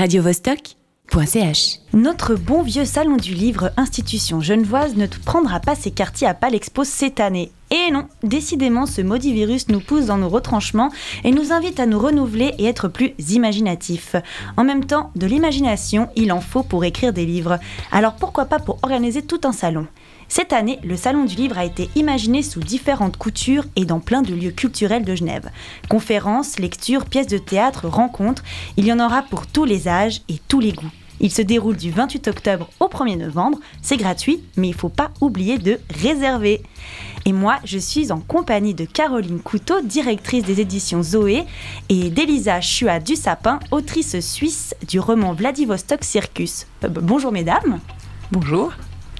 radiovostok.ch. Notre bon vieux salon du livre institution genevoise ne prendra pas ses quartiers à Palexpo cette année. Et non, décidément, ce maudit virus nous pousse dans nos retranchements et nous invite à nous renouveler et être plus imaginatifs. En même temps, de l'imagination, il en faut pour écrire des livres. Alors pourquoi pas pour organiser tout un salon? Cette année, le Salon du Livre a été imaginé sous différentes coutures et dans plein de lieux culturels de Genève. Conférences, lectures, pièces de théâtre, rencontres, il y en aura pour tous les âges et tous les goûts. Il se déroule du 28 octobre au 1er novembre, c'est gratuit, mais il ne faut pas oublier de réserver. Et moi, je suis en compagnie de Caroline Couteau, directrice des éditions Zoé, et d'Elisa Chua du Sapin, autrice suisse du roman Vladivostok Circus. Euh, bonjour mesdames. Bonjour.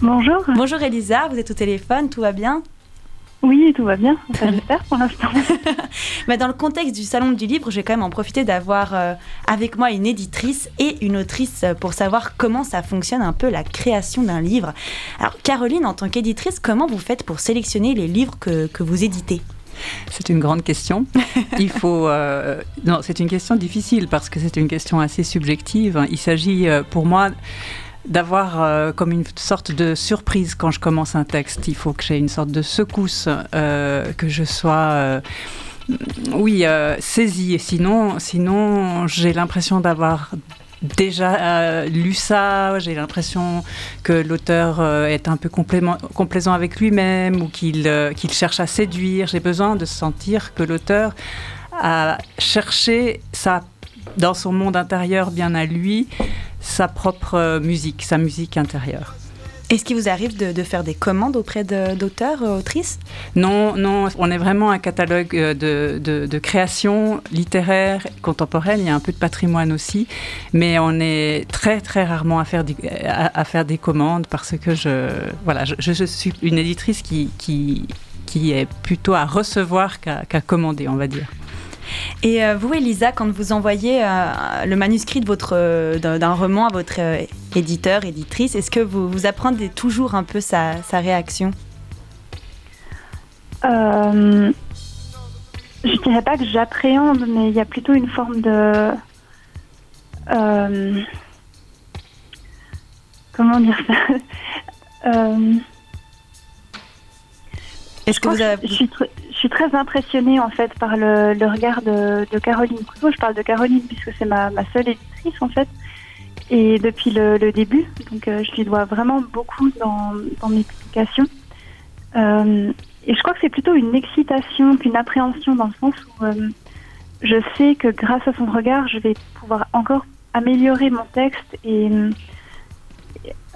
Bonjour. Bonjour Elisa, vous êtes au téléphone, tout va bien? Oui, tout va bien, j'espère pour l'instant. Mais dans le contexte du Salon du Livre, je vais quand même en profiter d'avoir euh, avec moi une éditrice et une autrice pour savoir comment ça fonctionne un peu la création d'un livre. Alors Caroline, en tant qu'éditrice, comment vous faites pour sélectionner les livres que, vous éditez? C'est une grande question. Il faut. Euh, non, c'est une question difficile parce que c'est une question assez subjective. Il s'agit euh, pour moi d'avoir euh, comme une sorte de surprise quand je commence un texte. Il faut que j'ai une sorte de secousse, euh, que je sois, euh, oui, saisie. Sinon, sinon j'ai l'impression d'avoir déjà lu ça, j'ai l'impression que l'auteur est un peu complaisant avec lui-même ou qu'il cherche à séduire. J'ai besoin de sentir que l'auteur a cherché ça dans son monde intérieur bien à lui sa propre euh, musique, sa musique intérieure. Est-ce qu'il vous arrive de, faire des commandes auprès d'auteurs, euh, autrices? Non, non, on est vraiment un catalogue euh, de, de, création littéraire, contemporaine, il y a un peu de patrimoine aussi, mais on est très très rarement à faire, des, à, faire des commandes parce que je, voilà, je, suis une éditrice qui, qui, qui, est plutôt à recevoir qu'à commander, on va dire. Et euh, vous, Elisa, quand vous envoyez euh, le manuscrit de votre, euh, d'un roman à votre éditeur, éditrice, est-ce que vous, vous apprenez toujours un peu sa, réaction? Je Je dirais pas que j'appréhende, mais il y a plutôt une forme de... comment dire ça? Est-ce que vous avez je suis très impressionnée en fait par le, regard de, Caroline. Je parle de Caroline puisque c'est ma, seule éditrice en fait. Et depuis le, début, donc euh, je lui dois vraiment beaucoup dans, mes publications. Euh, et je crois que c'est plutôt une excitation qu'une appréhension dans le sens où euh, je sais que grâce à son regard, je vais pouvoir encore améliorer mon texte et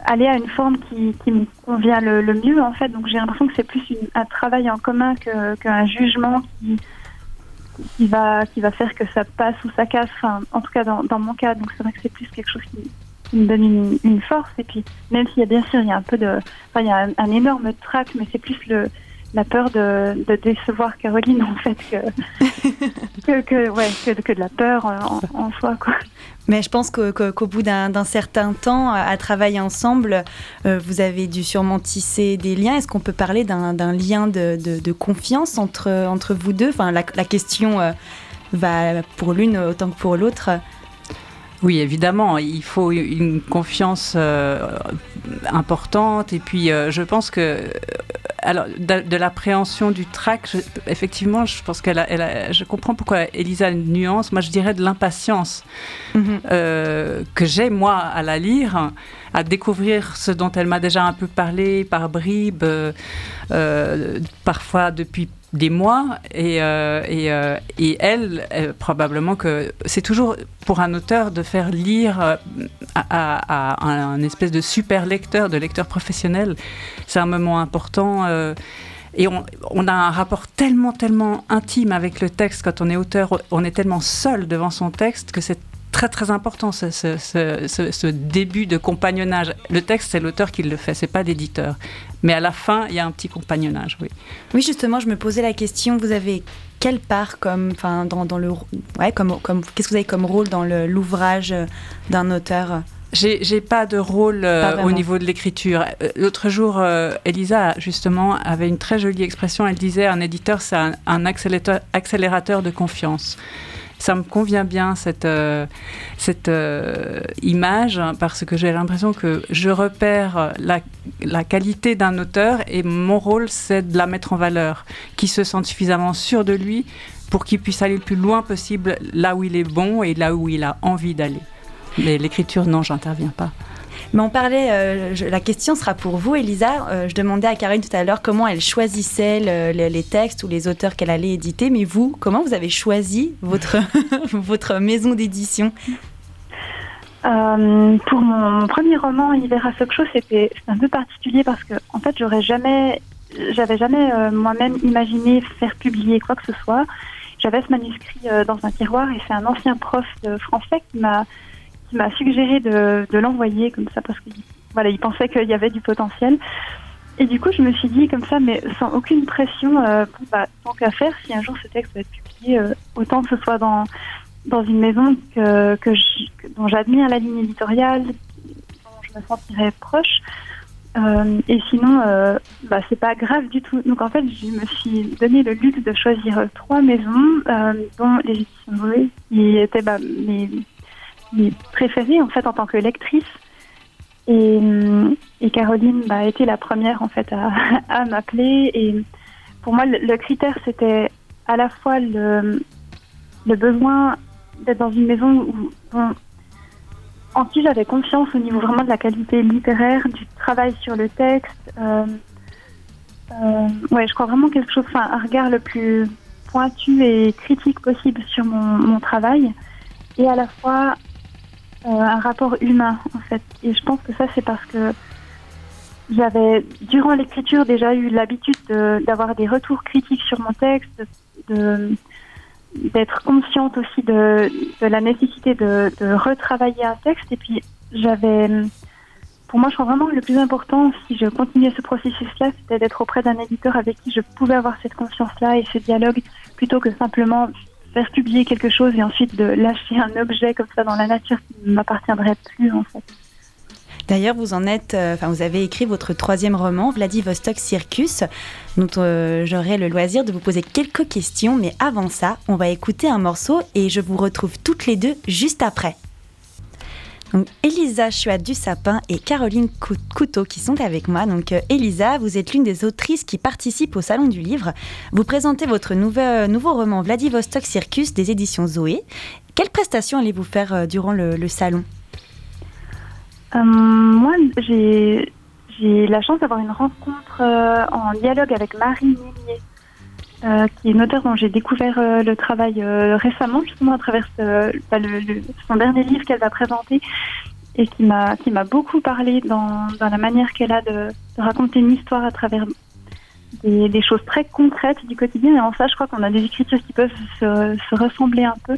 aller à une forme qui, me convient le, mieux en fait. Donc j'ai l'impression que c'est plus un travail en commun qu'un jugement qui, qui va qui va faire que ça passe ou ça casse. Enfin, en tout cas dans, mon cas, donc c'est vrai que c'est plus quelque chose qui, me donne une, force. Et puis même s'il y a bien sûr il y a un peu de, enfin il y a un, énorme trac, mais c'est plus le la peur de, de, décevoir Caroline en fait que que, ouais, que, que, de la peur en, en soi quoi. Mais je pense qu'au bout d'un certain temps à travailler ensemble, euh, vous avez dû sûrement tisser des liens. Est-ce qu'on peut parler d'un lien de, confiance entre, entre vous deux? Enfin, la, question euh, va pour l'une autant que pour l'autre. Oui, évidemment, il faut une confiance euh, importante. Et puis, je pense que alors, de, l'appréhension du trac, effectivement, je pense qu'elle a, je comprends pourquoi Elisa a une nuance. Moi, je dirais de l'impatience mhm. euh, que j'ai, moi, à la lire, à découvrir ce dont elle m'a déjà un peu parlé par bribes, euh, euh, parfois depuis des mois et, euh, et, euh, et, elle, probablement que c'est toujours pour un auteur de faire lire à, à, un, espèce de super lecteur, de lecteur professionnel. C'est un moment important. Euh, et on, on, a un rapport tellement, tellement intime avec le texte quand on est auteur. On est tellement seul devant son texte que c'est très très important ce, ce, ce, début de compagnonnage. Le texte, c'est l'auteur qui le fait, c'est pas l'éditeur. Mais à la fin, il y a un petit compagnonnage, oui. Oui, justement, je me posais la question. Vous avez quelle part comme, enfin, dans, dans, le, ouais, comme, comme, qu'est-ce que vous avez comme rôle dans l'ouvrage d'un auteur? J'ai pas de rôle euh, au niveau de l'écriture. Euh, l'autre jour, euh, Elisa, justement, avait une très jolie expression. Elle disait un éditeur, c'est un, un accélérateur, accélérateur de confiance ça me convient bien cette, euh, cette euh, image parce que j'ai l'impression que je repère la, la qualité d'un auteur et mon rôle c'est de la mettre en valeur, qu'il se sente suffisamment sûr de lui pour qu'il puisse aller le plus loin possible là où il est bon et là où il a envie d'aller. Mais l'écriture, non, j'interviens pas. Mais on parlait, euh, la question sera pour vous, Elisa. Euh, je demandais à Karine tout à l'heure comment elle choisissait les textes ou les auteurs qu'elle allait éditer. Mais vous, comment vous avez choisi votre, votre maison d'édition? Euh, pour mon, premier roman, Hiver à Sochaux, c'était un peu particulier parce que, en fait, j'aurais jamais, j'avais jamais moi-même imaginé faire publier quoi que ce soit. J'avais ce manuscrit dans un tiroir et c'est un ancien prof de français qui m'a m'a suggéré de, l'envoyer comme ça parce qu'il voilà, il pensait qu'il y avait du potentiel. Et du coup, je me suis dit comme ça, mais sans aucune pression, euh, bah, tant qu'à faire, si un jour ce texte va être publié, euh, autant que ce soit dans, dans une maison que, dont j'admire la ligne éditoriale, dont je me sentirais proche. Euh, et sinon, euh, bah, c'est pas grave du tout. Donc en fait, je me suis donné le luxe de choisir trois maisons, dont les éditions qui étaient bah, mes, mes préférées en fait en tant que lectrice. Et, Caroline bah, a été la première en fait à, m'appeler. Et pour moi, le, critère c'était à la fois le, besoin d'être dans une maison en qui j'avais confiance au niveau vraiment de la qualité littéraire, du travail sur le texte. Euh, euh, ouais, je crois vraiment quelque chose, un regard le plus pointu et critique possible sur mon, mon travail, et à la fois un rapport humain en fait. Et je pense que ça c'est parce que j'avais durant l'écriture déjà eu l'habitude d'avoir des retours critiques sur mon texte, d'être consciente aussi de, la nécessité de, de, retravailler un texte. Et puis j'avais, pour moi, je crois vraiment que le plus important, si je continuais ce processus-là, c'était d'être auprès d'un éditeur avec qui je pouvais avoir cette confiance-là et ce dialogue, plutôt que simplement faire publier quelque chose et ensuite de lâcher un objet comme ça dans la nature qui ne m'appartiendrait plus en fait. D'ailleurs, vous en êtes, euh, enfin, vous avez écrit votre troisième roman, Vladivostok Circus. Donc, euh, j'aurai le loisir de vous poser quelques questions, mais avant ça, on va écouter un morceau et je vous retrouve toutes les deux juste après. Donc, Elisa Chua du Sapin et Caroline Couteau qui sont avec moi. Donc, euh, Elisa, vous êtes l'une des autrices qui participent au Salon du Livre. Vous présentez votre nouveau, nouveau roman Vladivostok Circus des éditions Zoé. Quelles prestations allez-vous faire euh, durant le, salon? Euh, Moi, j'ai la chance d'avoir une rencontre en dialogue avec Marie Millier. Euh, qui est une auteure dont j'ai découvert euh, le travail euh, récemment, justement à travers bah, le, son dernier livre qu'elle va présenter et qui m'a qui m'a beaucoup parlé dans, dans la manière qu'elle a de, de, raconter une histoire à travers des, des, choses très concrètes du quotidien. Et en ça, je crois qu'on a des écritures qui peuvent se, se ressembler un peu.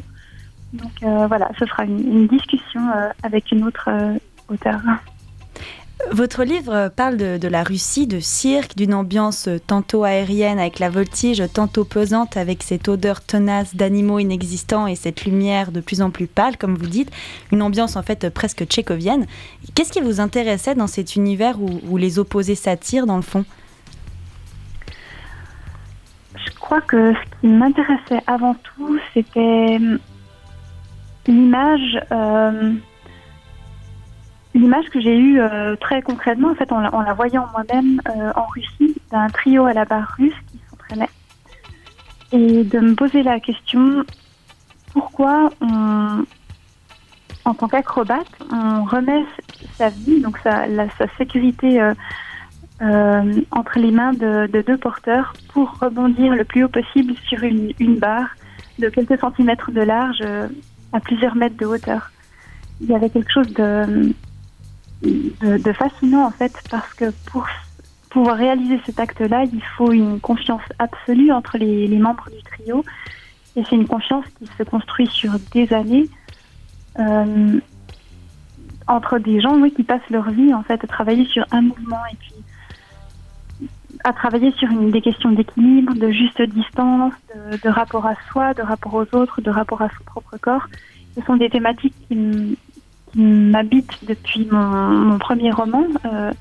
Donc voilà, ce sera une, une discussion avec une autre auteure. Votre livre parle de, la Russie, de cirque, d'une ambiance tantôt aérienne avec la voltige, tantôt pesante avec cette odeur tenace d'animaux inexistants et cette lumière de plus en plus pâle, comme vous dites, une ambiance en fait presque tchécovienne. Qu'est-ce qui vous intéressait dans cet univers où, les opposés s'attirent dans le fond? Je crois que ce qui m'intéressait avant tout, c'était l'image. L'image que j'ai eue euh, très concrètement, en fait, en, la voyant moi-même euh, en Russie, d'un trio à la barre russe qui s'entraînait, et de me poser la question pourquoi on, en tant qu'acrobate, on remet sa vie, donc sa, sa sécurité euh, entre les mains de, deux porteurs pour rebondir le plus haut possible sur une barre de quelques centimètres de large à plusieurs mètres de hauteur. Il y avait quelque chose de de, fascinant en fait parce que pour pouvoir réaliser cet acte-là, il faut une confiance absolue entre les, membres du trio et c'est une confiance qui se construit sur des années euh, entre des gens oui, qui passent leur vie en fait à travailler sur un mouvement et puis à travailler sur des questions d'équilibre, de juste distance, de, rapport à soi, de rapport aux autres, de rapport à son propre corps. Ce sont des thématiques qui, m'habite depuis mon, premier roman. Euh,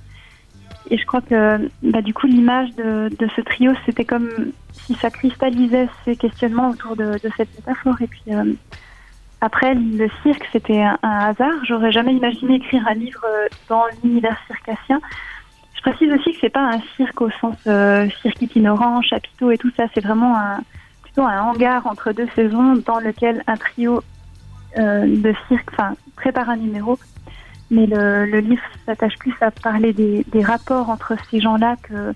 et, je crois que bah, du coup l'image de, de, ce trio, c'était comme si ça cristallisait ces questionnements autour de, de cette métaphore. Et puis après, le cirque, c'était un, hasard. J'aurais jamais imaginé écrire un livre dans l'univers circassien. Je précise aussi que c'est pas un cirque au sens cirque itinérant, chapiteau et tout ça. C'est vraiment un, plutôt un hangar entre deux saisons dans lequel un trio de cirque, enfin, prépare un numéro mais le, livre s'attache plus à parler des, rapports entre ces gens-là que,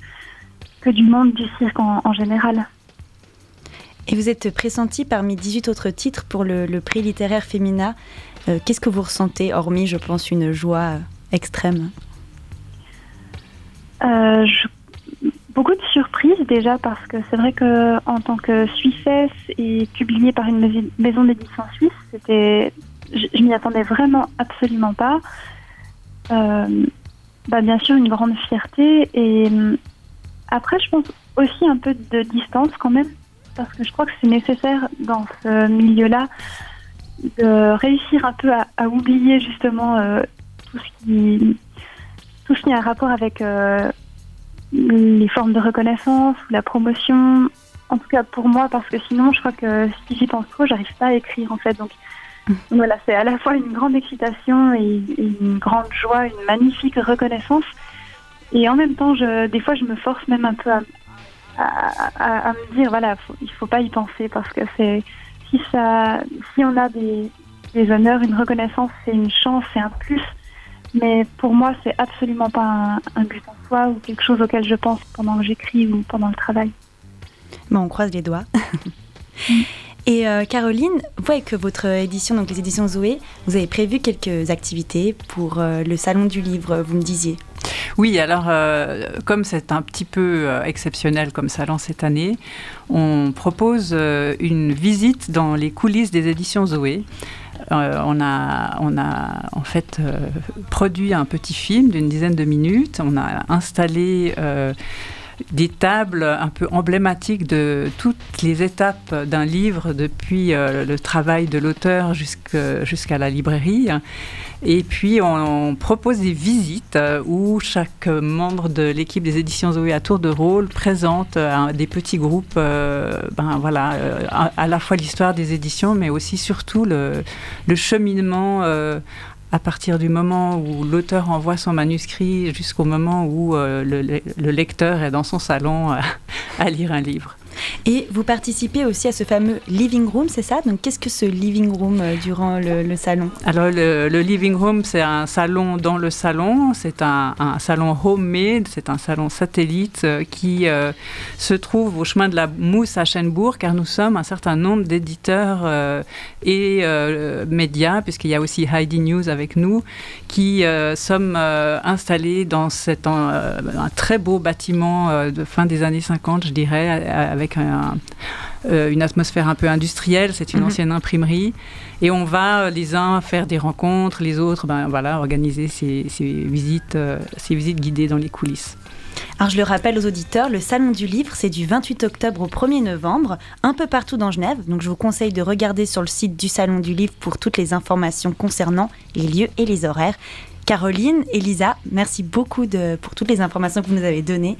que du monde du cirque en, général. Et vous êtes pressenti parmi 18 autres titres pour le, prix littéraire Femina. Euh, qu'est-ce que vous ressentez, hormis, je pense, une joie extrême? Euh, Beaucoup de surprises déjà parce que c'est vrai que en tant que Suissesse et publié par une maison d'édition suisse, c'était je, m'y attendais vraiment absolument pas. Euh, bah, bien sûr, une grande fierté. Et euh, après, je pense aussi un peu de distance quand même, parce que je crois que c'est nécessaire dans ce milieu-là de réussir un peu à, oublier justement euh, tout, ce qui, tout ce qui a un rapport avec les formes de reconnaissance ou la promotion. En tout cas pour moi, parce que sinon, je crois que si j'y pense trop, j'arrive pas à écrire en fait. Donc voilà, c'est à la fois une grande excitation et, une grande joie, une magnifique reconnaissance. Et en même temps, je, des fois, je me force même un peu à, à, me dire, voilà, il faut pas y penser parce que c'est si ça, si on a des, des honneurs, une reconnaissance, c'est une chance, c'est un plus. Mais pour moi, c'est absolument pas un, but en soi ou quelque chose auquel je pense pendant que j'écris ou pendant le travail. Bon, on croise les doigts. Et euh, Caroline, vous avec votre édition, donc les éditions Zoé, vous avez prévu quelques activités pour euh, le salon du livre, vous me disiez. Oui, alors euh, comme c'est un petit peu exceptionnel comme salon cette année, on propose une visite dans les coulisses des éditions Zoé. on, a, on a en fait produit un petit film d'une dizaine de minutes. On a installé des tables un peu emblématiques de toutes les étapes d'un livre, depuis euh, le travail de l'auteur jusqu'à la librairie. Et puis, on, propose des visites euh, où chaque membre de l'équipe des éditions Zoé à tour de rôle présente euh, des petits groupes, ben voilà, à, la fois l'histoire des éditions, mais aussi surtout le, le cheminement à partir du moment où l'auteur envoie son manuscrit jusqu'au moment où euh, le, lecteur est dans son salon à lire un livre. Et vous participez aussi à ce fameux living room, c'est ça? Donc qu'est-ce que ce living room euh, durant le, salon? Alors le, living room, c'est un salon dans le salon. C'est un, salon homemade, c'est un salon satellite euh, qui euh, se trouve au chemin de la Mousse à Chenbourg, car nous sommes un certain nombre d'éditeurs et médias, puisqu'il y a aussi Heidi News avec nous, qui sommes installés dans cet, un très beau bâtiment de fin des années 50, je dirais, avec euh, une atmosphère un peu industrielle. C'est une mhm. ancienne imprimerie. Et on va euh, les uns faire des rencontres, les autres, ben, voilà, organiser ces, visites, euh, ces visites guidées dans les coulisses. Alors je le rappelle aux auditeurs, le Salon du Livre, c'est du 28 octobre au 1er novembre, un peu partout dans Genève. Donc je vous conseille de regarder sur le site du Salon du Livre pour toutes les informations concernant les lieux et les horaires. Caroline, Elisa, merci beaucoup pour toutes les informations que vous nous avez données.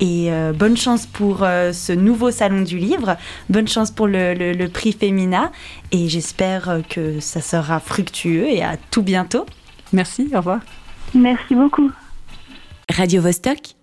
Et euh, bonne chance pour euh, ce nouveau salon du livre. Bonne chance pour le, prix Femina. Et j'espère que ça sera fructueux et à tout bientôt. Merci, au revoir. Merci beaucoup. Radio -Vostok